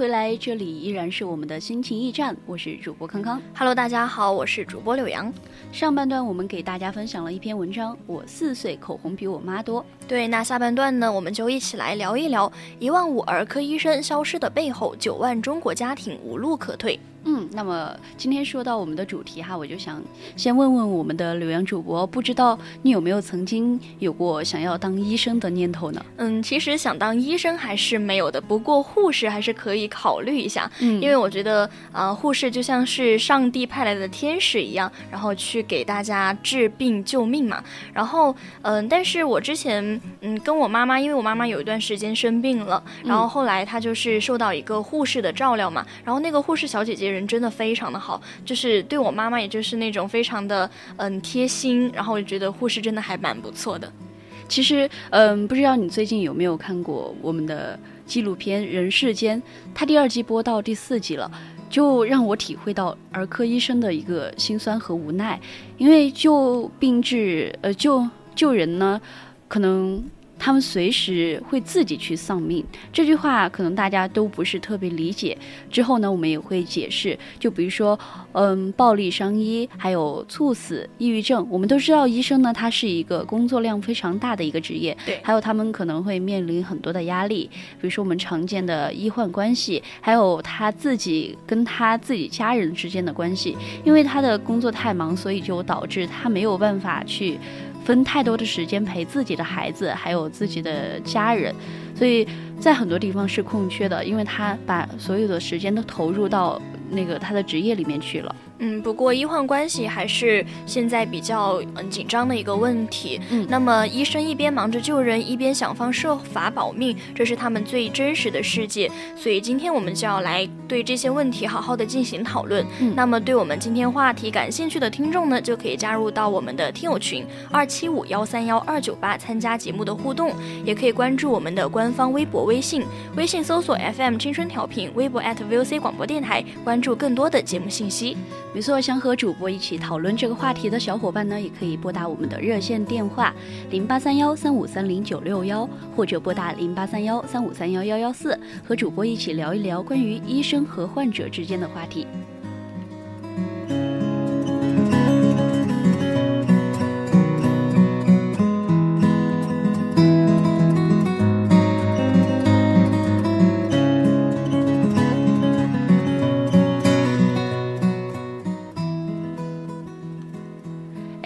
回来，这里依然是我们的心情驿站，我是主播康康。Hello，大家好，我是主播柳阳。上半段我们给大家分享了一篇文章，我四岁口红比我妈多。对，那下半段呢，我们就一起来聊一聊一万五儿科医生消失的背后，九万中国家庭无路可退。嗯，那么今天说到我们的主题哈，我就想先问问我们的柳阳主播，不知道你有没有曾经有过想要当医生的念头呢？嗯，其实想当医生还是没有的，不过护士还是可以考虑一下。嗯，因为我觉得啊，护士就像是上帝派来的天使一样，然后去给大家治病救命嘛。然后嗯，但是我之前嗯跟我妈妈，因为我妈妈有一段时间生病了，然后后来她就是受到一个护士的照料嘛，然后那个护士小姐姐。人真的非常的好，就是对我妈妈，也就是那种非常的嗯贴心，然后我觉得护士真的还蛮不错的。其实嗯，不知道你最近有没有看过我们的纪录片《人世间》，它第二季播到第四集了，就让我体会到儿科医生的一个心酸和无奈，因为救病治呃救救人呢，可能。他们随时会自己去丧命，这句话可能大家都不是特别理解。之后呢，我们也会解释。就比如说，嗯，暴力伤医，还有猝死、抑郁症，我们都知道，医生呢，他是一个工作量非常大的一个职业。对，还有他们可能会面临很多的压力，比如说我们常见的医患关系，还有他自己跟他自己家人之间的关系。因为他的工作太忙，所以就导致他没有办法去。分太多的时间陪自己的孩子，还有自己的家人，所以在很多地方是空缺的，因为他把所有的时间都投入到那个他的职业里面去了。嗯，不过医患关系还是现在比较嗯紧张的一个问题。嗯，那么医生一边忙着救人，一边想方设法保命，这是他们最真实的世界。所以今天我们就要来对这些问题好好的进行讨论。嗯，那么对我们今天话题感兴趣的听众呢，就可以加入到我们的听友群二七五幺三幺二九八参加节目的互动，也可以关注我们的官方微博、微信，微信搜索 FM 青春调频，微博 @VOC 广播电台，关注更多的节目信息。没错，想和主播一起讨论这个话题的小伙伴呢，也可以拨打我们的热线电话零八三幺三五三零九六幺，或者拨打零八三幺三五三幺幺幺四，和主播一起聊一聊关于医生和患者之间的话题。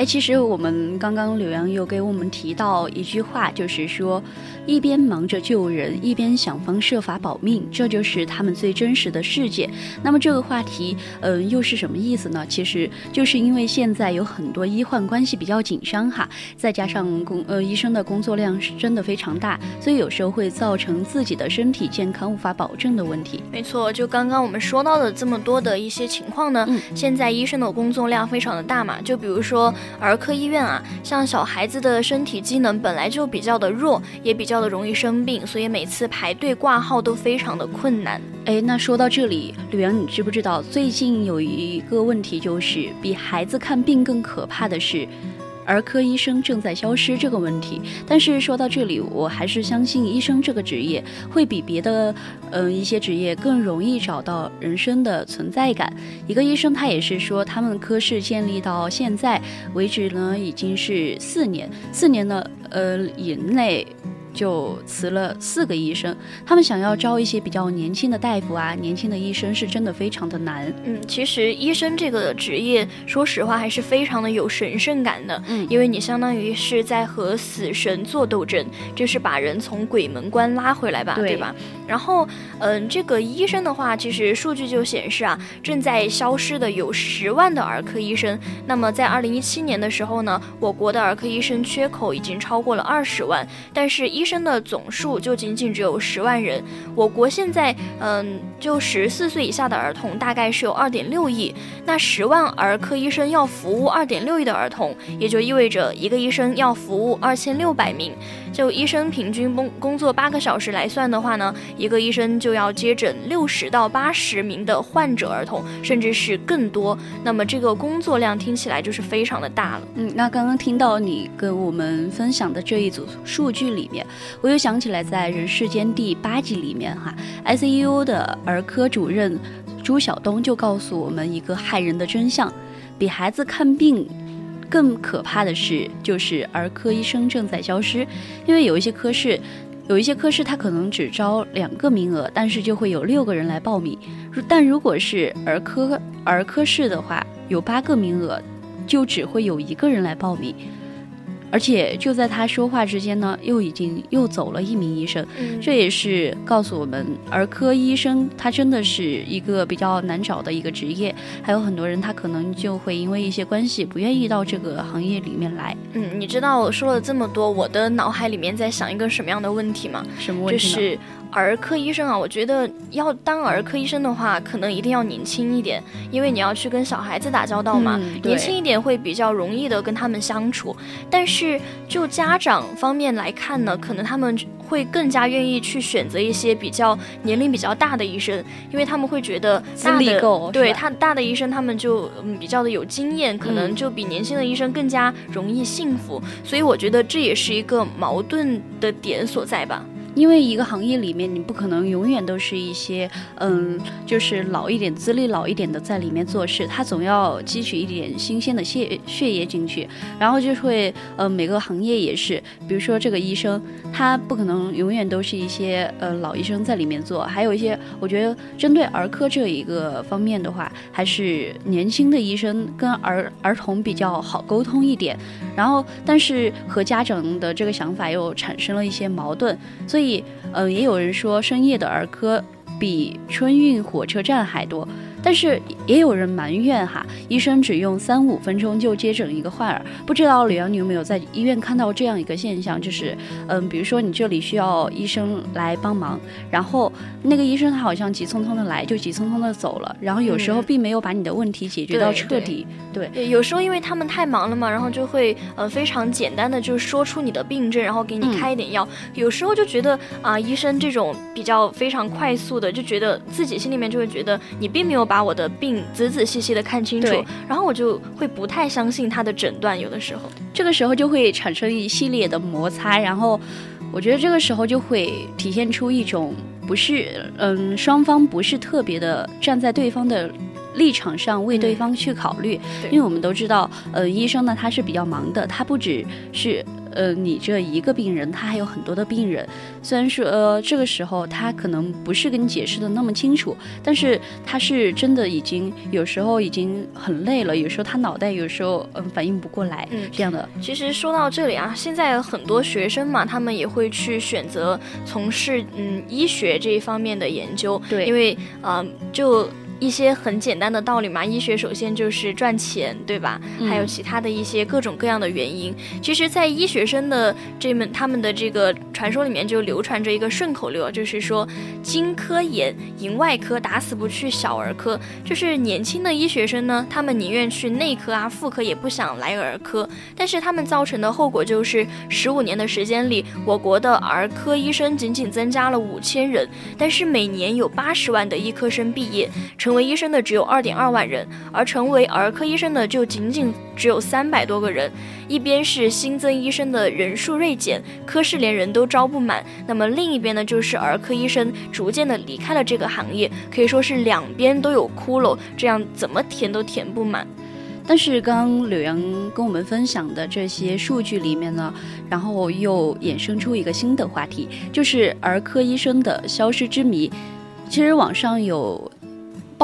其实我们刚刚柳阳又给我们提到一句话，就是说，一边忙着救人，一边想方设法保命，这就是他们最真实的世界。那么这个话题，嗯，又是什么意思呢？其实就是因为现在有很多医患关系比较紧张哈，再加上工呃医生的工作量是真的非常大，所以有时候会造成自己的身体健康无法保证的问题。没错，就刚刚我们说到的这么多的一些情况呢，嗯，现在医生的工作量非常的大嘛，就比如说。儿科医院啊，像小孩子的身体机能本来就比较的弱，也比较的容易生病，所以每次排队挂号都非常的困难。哎，那说到这里，吕阳，你知不知道最近有一个问题，就是比孩子看病更可怕的是。儿科医生正在消失这个问题，但是说到这里，我还是相信医生这个职业会比别的，嗯，一些职业更容易找到人生的存在感。一个医生他也是说，他们科室建立到现在为止呢，已经是四年，四年呢，呃以内。就辞了四个医生。他们想要招一些比较年轻的大夫啊，年轻的医生是真的非常的难。嗯，其实医生这个职业，说实话还是非常的有神圣感的。嗯，因为你相当于是在和死神做斗争，就是把人从鬼门关拉回来吧，对吧？然后，嗯，这个医生的话，其实数据就显示啊，正在消失的有十万的儿科医生。那么在二零一七年的时候呢，我国的儿科医生缺口已经超过了二十万，但是医生的总数就仅仅只有十万人。我国现在，嗯，就十四岁以下的儿童大概是有二点六亿，那十万儿科医生要服务二点六亿的儿童，也就意味着一个医生要服务二千六百名。就医生平均工工作八个小时来算的话呢，一个医生就要接诊六十到八十名的患者儿童，甚至是更多。那么这个工作量听起来就是非常的大了。嗯，那刚刚听到你跟我们分享的这一组数据里面，我又想起来在《人世间》第八集里面哈，ICU 的儿科主任朱晓东就告诉我们一个骇人的真相：比孩子看病。更可怕的是，就是儿科医生正在消失，因为有一些科室，有一些科室他可能只招两个名额，但是就会有六个人来报名。但如果是儿科儿科室的话，有八个名额，就只会有一个人来报名。而且就在他说话之间呢，又已经又走了一名医生，这也是告诉我们，儿科医生他真的是一个比较难找的一个职业，还有很多人他可能就会因为一些关系不愿意到这个行业里面来。嗯，你知道我说了这么多，我的脑海里面在想一个什么样的问题吗？什么问题？就是儿科医生啊，我觉得要当儿科医生的话，可能一定要年轻一点，因为你要去跟小孩子打交道嘛，年轻一点会比较容易的跟他们相处，但是。就家长方面来看呢，可能他们会更加愿意去选择一些比较年龄比较大的医生，因为他们会觉得大的够，对他大的医生他们就嗯比较的有经验，可能就比年轻的医生更加容易幸福，所以我觉得这也是一个矛盾的点所在吧。因为一个行业里面，你不可能永远都是一些，嗯，就是老一点、资历老一点的在里面做事，他总要汲取一点新鲜的血血液进去，然后就会，呃，每个行业也是，比如说这个医生，他不可能永远都是一些，呃，老医生在里面做，还有一些，我觉得针对儿科这一个方面的话，还是年轻的医生跟儿儿童比较好沟通一点，然后，但是和家长的这个想法又产生了一些矛盾，所以。嗯，也有人说深夜的儿科比春运火车站还多。但是也有人埋怨哈，医生只用三五分钟就接诊一个患儿，不知道李阳你有没有在医院看到这样一个现象？就是，嗯，比如说你这里需要医生来帮忙，然后那个医生他好像急匆匆的来，就急匆匆的走了，然后有时候并没有把你的问题解决到彻底。对，有时候因为他们太忙了嘛，然后就会呃非常简单的就说出你的病症，然后给你开一点药。有时候就觉得啊，医生这种比较非常快速的，就觉得自己心里面就会觉得你并没有把。把我的病仔仔细细的看清楚，然后我就会不太相信他的诊断。有的时候，这个时候就会产生一系列的摩擦，然后我觉得这个时候就会体现出一种不是，嗯，双方不是特别的站在对方的立场上为对方去考虑。因为我们都知道，呃，医生呢他是比较忙的，他不只是。呃，你这一个病人，他还有很多的病人。虽然说，呃，这个时候他可能不是跟你解释的那么清楚，但是他是真的已经有时候已经很累了，有时候他脑袋有时候嗯反应不过来，嗯，这样的。其实说到这里啊，现在很多学生嘛，他们也会去选择从事嗯医学这一方面的研究，对，因为啊就。一些很简单的道理嘛，医学首先就是赚钱，对吧？还有其他的一些各种各样的原因。其实，在医学生的这门他们的这个传说里面，就流传着一个顺口溜，就是说“金科眼，银外科，打死不去小儿科”。就是年轻的医学生呢，他们宁愿去内科啊、妇科，也不想来儿科。但是他们造成的后果就是，十五年的时间里，我国的儿科医生仅仅增加了五千人，但是每年有八十万的医科生毕业成。成为医生的只有二点二万人，而成为儿科医生的就仅仅只有三百多个人。一边是新增医生的人数锐减，科室连人都招不满，那么另一边呢，就是儿科医生逐渐的离开了这个行业，可以说是两边都有窟窿，这样怎么填都填不满。但是刚刚柳阳跟我们分享的这些数据里面呢，然后又衍生出一个新的话题，就是儿科医生的消失之谜。其实网上有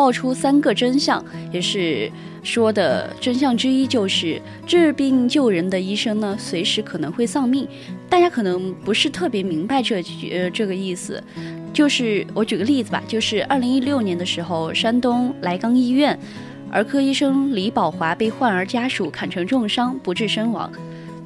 爆出三个真相，也是说的真相之一就是治病救人的医生呢，随时可能会丧命。大家可能不是特别明白这呃这个意思，就是我举个例子吧，就是二零一六年的时候，山东莱钢医院。儿科医生李宝华被患儿家属砍成重伤，不治身亡。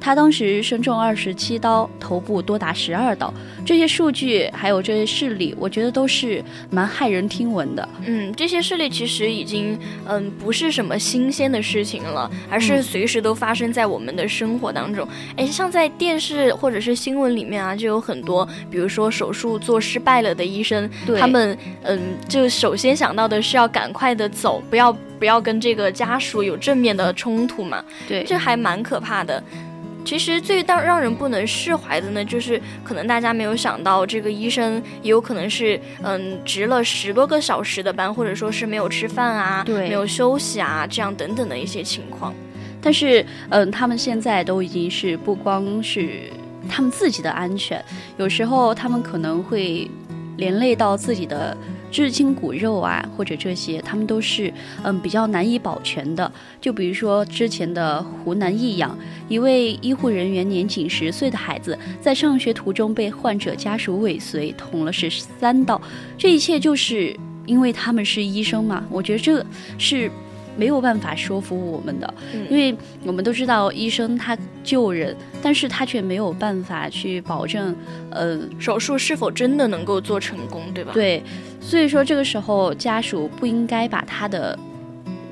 他当时身中二十七刀，头部多达十二刀。这些数据还有这些事例，我觉得都是蛮骇人听闻的。嗯，这些事例其实已经嗯不是什么新鲜的事情了，而是随时都发生在我们的生活当中。哎，像在电视或者是新闻里面啊，就有很多，比如说手术做失败了的医生，他们嗯就首先想到的是要赶快的走，不要不要跟这个家属有正面的冲突嘛。对，这还蛮可怕的。其实最让让人不能释怀的呢，就是可能大家没有想到，这个医生也有可能是嗯值了十多个小时的班，或者说是没有吃饭啊，对，没有休息啊，这样等等的一些情况。但是嗯，他们现在都已经是不光是他们自己的安全，有时候他们可能会连累到自己的。至亲骨肉啊，或者这些，他们都是嗯比较难以保全的。就比如说之前的湖南益阳，一位医护人员年仅十岁的孩子，在上学途中被患者家属尾随捅了十三刀，这一切就是因为他们是医生嘛？我觉得这是。没有办法说服我们的，因为我们都知道医生他救人，但是他却没有办法去保证，呃，手术是否真的能够做成功，对吧？对，所以说这个时候家属不应该把他的。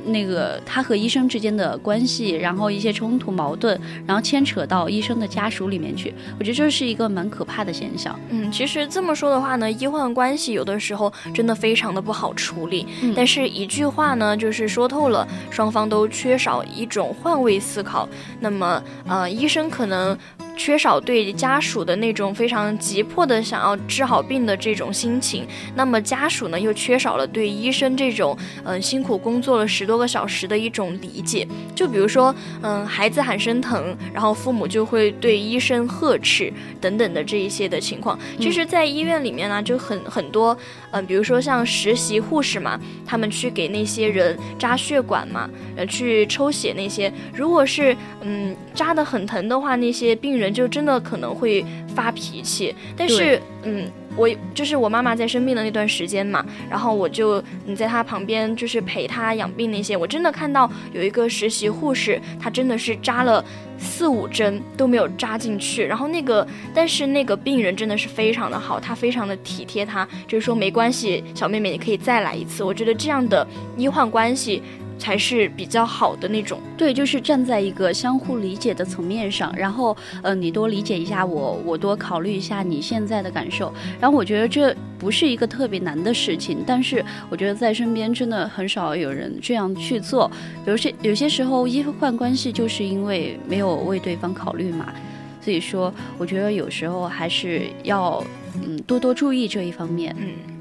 那个他和医生之间的关系，然后一些冲突矛盾，然后牵扯到医生的家属里面去，我觉得这是一个蛮可怕的现象。嗯，其实这么说的话呢，医患关系有的时候真的非常的不好处理。嗯，但是一句话呢，就是说透了，双方都缺少一种换位思考。那么，呃，医生可能。缺少对家属的那种非常急迫的想要治好病的这种心情，那么家属呢又缺少了对医生这种嗯辛苦工作了十多个小时的一种理解。就比如说，嗯，孩子喊声疼，然后父母就会对医生呵斥等等的这一些的情况。其实，在医院里面呢，就很很多，嗯，比如说像实习护士嘛，他们去给那些人扎血管嘛，呃，去抽血那些，如果是嗯扎得很疼的话，那些病人。人就真的可能会发脾气，但是嗯，我就是我妈妈在生病的那段时间嘛，然后我就你在她旁边就是陪她养病那些，我真的看到有一个实习护士，她真的是扎了四五针都没有扎进去，然后那个但是那个病人真的是非常的好，他非常的体贴，他就是说没关系，小妹妹你可以再来一次，我觉得这样的医患关系。才是比较好的那种，对，就是站在一个相互理解的层面上，然后，呃，你多理解一下我，我多考虑一下你现在的感受，然后我觉得这不是一个特别难的事情，但是我觉得在身边真的很少有人这样去做，有些有些时候医患关系就是因为没有为对方考虑嘛，所以说我觉得有时候还是要，嗯，多多注意这一方面，嗯。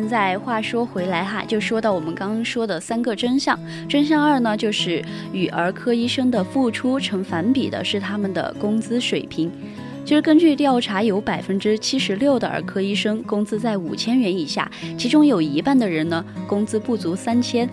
现在话说回来哈，就说到我们刚刚说的三个真相。真相二呢，就是与儿科医生的付出成反比的是他们的工资水平。其实根据调查，有百分之七十六的儿科医生工资在五千元以下，其中有一半的人呢，工资不足三千，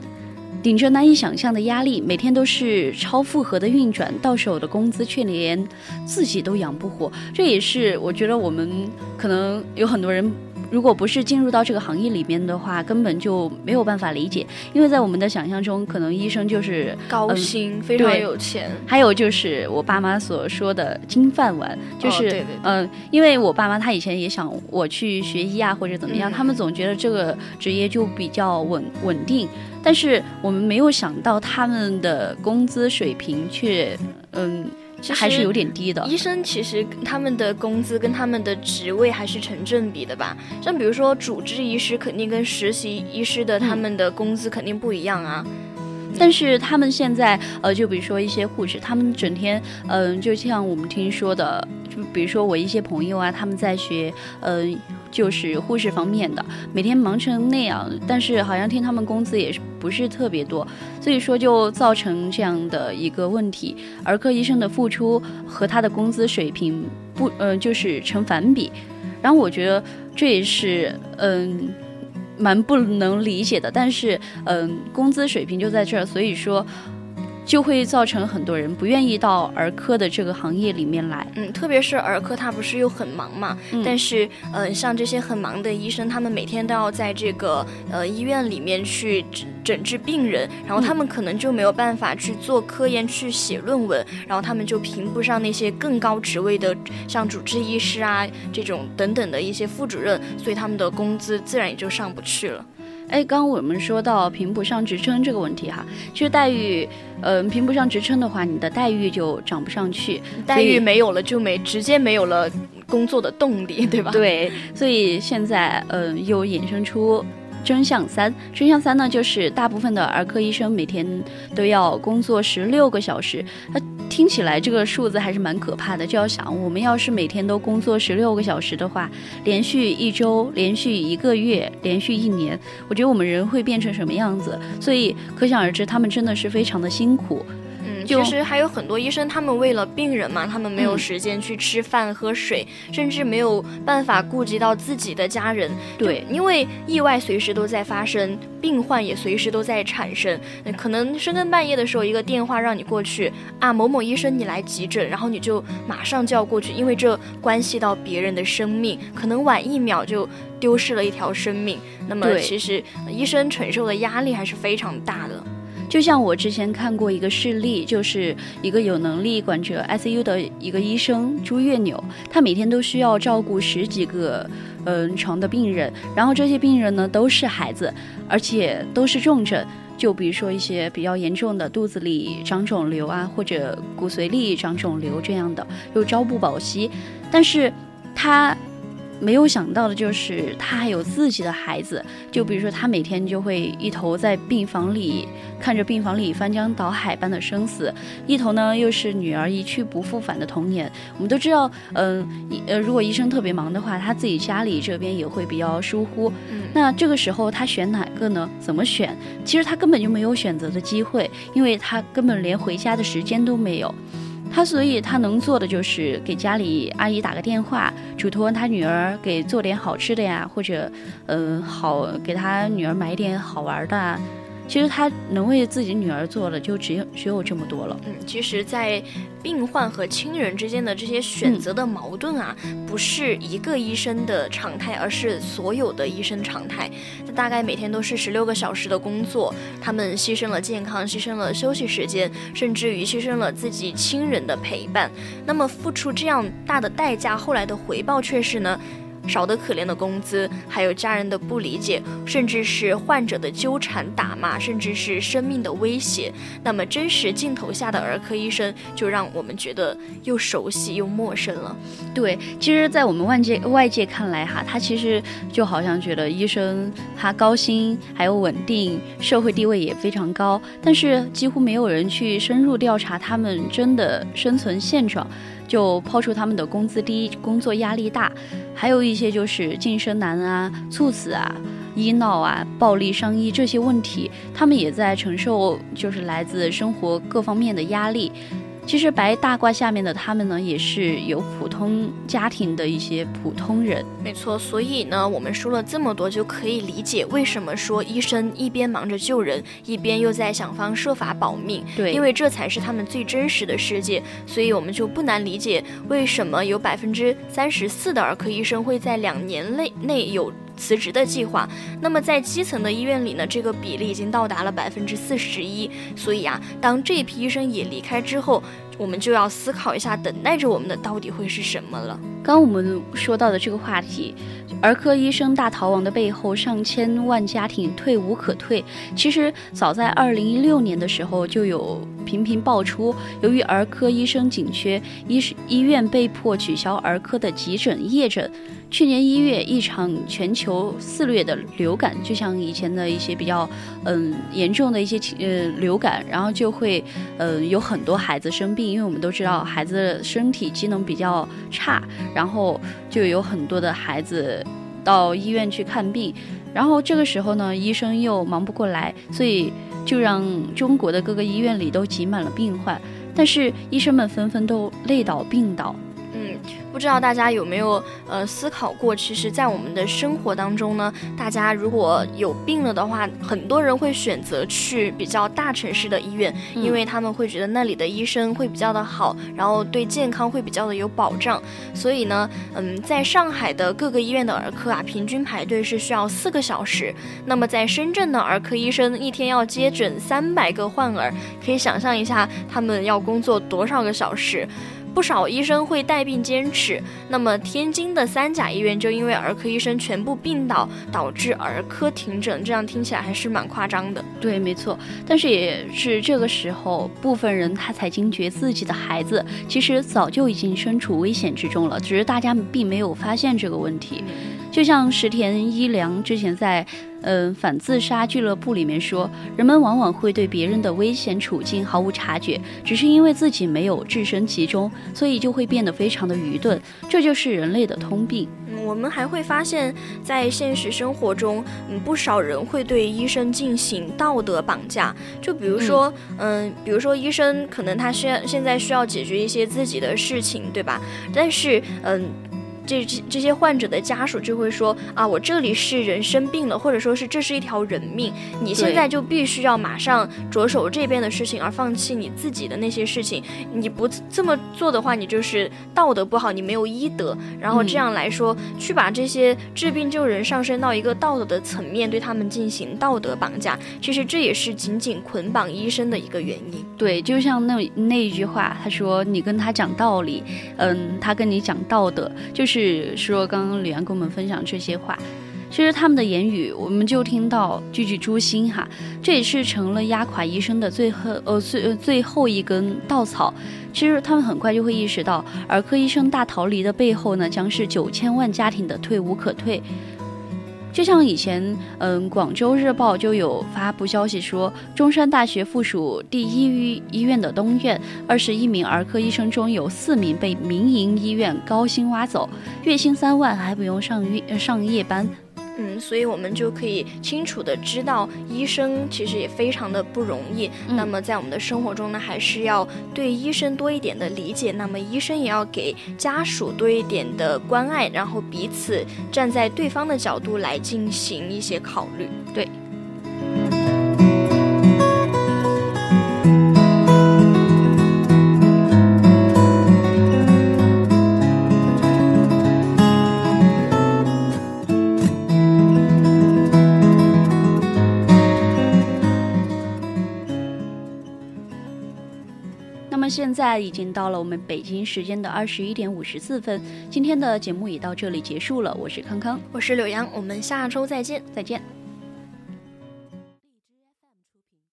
顶着难以想象的压力，每天都是超负荷的运转，到手的工资却连自己都养不活。这也是我觉得我们可能有很多人。如果不是进入到这个行业里面的话，根本就没有办法理解。因为在我们的想象中，可能医生就是高薪，非常有钱。还有就是我爸妈所说的金饭碗，就是嗯，因为我爸妈他以前也想我去学医啊，或者怎么样，他们总觉得这个职业就比较稳稳定。但是我们没有想到他们的工资水平却嗯。还是有点低的。医生其实他们的工资跟他们的职位还是成正比的吧？像比如说主治医师，肯定跟实习医师的他们的工资肯定不一样啊。但是他们现在，呃，就比如说一些护士，他们整天，嗯，就像我们听说的，就比如说我一些朋友啊，他们在学，嗯，就是护士方面的，每天忙成那样，但是好像听他们工资也是不是特别多，所以说就造成这样的一个问题，儿科医生的付出和他的工资水平不，呃，就是成反比，然后我觉得这也是，嗯。蛮不能理解的，但是，嗯，工资水平就在这儿，所以说。就会造成很多人不愿意到儿科的这个行业里面来。嗯，特别是儿科，他不是又很忙嘛？嗯。但是，嗯，像这些很忙的医生，他们每天都要在这个呃医院里面去诊诊治病人，然后他们可能就没有办法去做科研、去写论文，然后他们就评不上那些更高职位的，像主治医师啊这种等等的一些副主任，所以他们的工资自然也就上不去了。哎，刚刚我们说到评不上职称这个问题哈，其实待遇，嗯，评不上职称的话，你的待遇就涨不上去，待遇没有了就没直接没有了工作的动力，对吧？对，所以现在，嗯，又衍生出真相三，真相三呢，就是大部分的儿科医生每天都要工作十六个小时，他。听起来这个数字还是蛮可怕的，就要想我们要是每天都工作十六个小时的话，连续一周、连续一个月、连续一年，我觉得我们人会变成什么样子？所以可想而知，他们真的是非常的辛苦。其实还有很多医生，他们为了病人嘛，他们没有时间去吃饭喝水，甚至没有办法顾及到自己的家人。对，因为意外随时都在发生，病患也随时都在产生。可能深更半夜的时候，一个电话让你过去啊，某某医生你来急诊，然后你就马上就要过去，因为这关系到别人的生命，可能晚一秒就丢失了一条生命。那么其实医生承受的压力还是非常大的。就像我之前看过一个事例，就是一个有能力管着 ICU 的一个医生朱月纽，他每天都需要照顾十几个嗯床的病人，然后这些病人呢都是孩子，而且都是重症，就比如说一些比较严重的肚子里长肿瘤啊，或者骨髓里长肿瘤这样的，又朝不保夕，但是他。没有想到的就是，他还有自己的孩子。就比如说，他每天就会一头在病房里看着病房里翻江倒海般的生死，一头呢又是女儿一去不复返的童年。我们都知道，嗯，呃，如果医生特别忙的话，他自己家里这边也会比较疏忽。那这个时候他选哪个呢？怎么选？其实他根本就没有选择的机会，因为他根本连回家的时间都没有。他所以，他能做的就是给家里阿姨打个电话，嘱托他女儿给做点好吃的呀，或者，嗯，好给他女儿买点好玩的。其实他能为自己女儿做的就只有只有这么多了。嗯，其实，在病患和亲人之间的这些选择的矛盾啊，不是一个医生的常态，而是所有的医生常态。他大概每天都是十六个小时的工作，他们牺牲了健康，牺牲了休息时间，甚至于牺牲了自己亲人的陪伴。那么付出这样大的代价，后来的回报却是呢？少得可怜的工资，还有家人的不理解，甚至是患者的纠缠、打骂，甚至是生命的威胁。那么，真实镜头下的儿科医生，就让我们觉得又熟悉又陌生了。对，其实，在我们外界外界看来，哈，他其实就好像觉得医生他高薪，还有稳定，社会地位也非常高，但是几乎没有人去深入调查他们真的生存现状。就抛出他们的工资低、工作压力大，还有一些就是晋升难啊、猝死啊、医闹啊、暴力伤医这些问题，他们也在承受，就是来自生活各方面的压力。其实白大褂下面的他们呢，也是有普通家庭的一些普通人。没错，所以呢，我们说了这么多，就可以理解为什么说医生一边忙着救人，一边又在想方设法保命。对，因为这才是他们最真实的世界。所以我们就不难理解为什么有百分之三十四的儿科医生会在两年内内有。辞职的计划，那么在基层的医院里呢，这个比例已经到达了百分之四十一。所以啊，当这批医生也离开之后，我们就要思考一下，等待着我们的到底会是什么了。刚我们说到的这个话题，儿科医生大逃亡的背后，上千万家庭退无可退。其实早在二零一六年的时候，就有频频爆出，由于儿科医生紧缺，医医院被迫取消儿科的急诊夜诊。去年一月，一场全球肆虐的流感，就像以前的一些比较嗯严重的一些呃流感，然后就会嗯有很多孩子生病，因为我们都知道孩子身体机能比较差，然后就有很多的孩子到医院去看病，然后这个时候呢，医生又忙不过来，所以就让中国的各个医院里都挤满了病患，但是医生们纷纷都累倒病倒。不知道大家有没有呃思考过，其实，在我们的生活当中呢，大家如果有病了的话，很多人会选择去比较大城市的医院，因为他们会觉得那里的医生会比较的好，然后对健康会比较的有保障。所以呢，嗯，在上海的各个医院的儿科啊，平均排队是需要四个小时。那么在深圳的儿科医生一天要接诊三百个患儿，可以想象一下他们要工作多少个小时。不少医生会带病坚持。那么，天津的三甲医院就因为儿科医生全部病倒，导致儿科停诊。这样听起来还是蛮夸张的。对，没错。但是也是这个时候，部分人他才惊觉自己的孩子其实早就已经身处危险之中了，只是大家并没有发现这个问题。就像石田一良之前在。嗯，反自杀俱乐部里面说，人们往往会对别人的危险处境毫无察觉，只是因为自己没有置身其中，所以就会变得非常的愚钝。这就是人类的通病。嗯，我们还会发现，在现实生活中，嗯，不少人会对医生进行道德绑架。就比如说，嗯，比如说医生可能他需要现在需要解决一些自己的事情，对吧？但是，嗯。这这些患者的家属就会说啊，我这里是人生病了，或者说是这是一条人命，你现在就必须要马上着手这边的事情，而放弃你自己的那些事情。你不这么做的话，你就是道德不好，你没有医德。然后这样来说，去把这些治病救人上升到一个道德的层面，对他们进行道德绑架，其实这也是紧紧捆绑医生的一个原因。对，就像那那一句话，他说你跟他讲道理，嗯，他跟你讲道德，就是。是说，刚刚李阳跟我们分享这些话，其实他们的言语，我们就听到句句诛心哈。这也是成了压垮医生的最后呃最最后一根稻草。其实他们很快就会意识到，儿科医生大逃离的背后呢，将是九千万家庭的退无可退。就像以前，嗯，广州日报就有发布消息说，中山大学附属第一医医院的东院，二十一名儿科医生中有四名被民营医院高薪挖走，月薪三万还不用上月上夜班。嗯，所以我们就可以清楚的知道，医生其实也非常的不容易。那么在我们的生活中呢，还是要对医生多一点的理解。那么医生也要给家属多一点的关爱，然后彼此站在对方的角度来进行一些考虑。对。现在已经到了我们北京时间的二十一点五十四分，今天的节目也到这里结束了。我是康康，我是柳阳，我们下周再见，再见。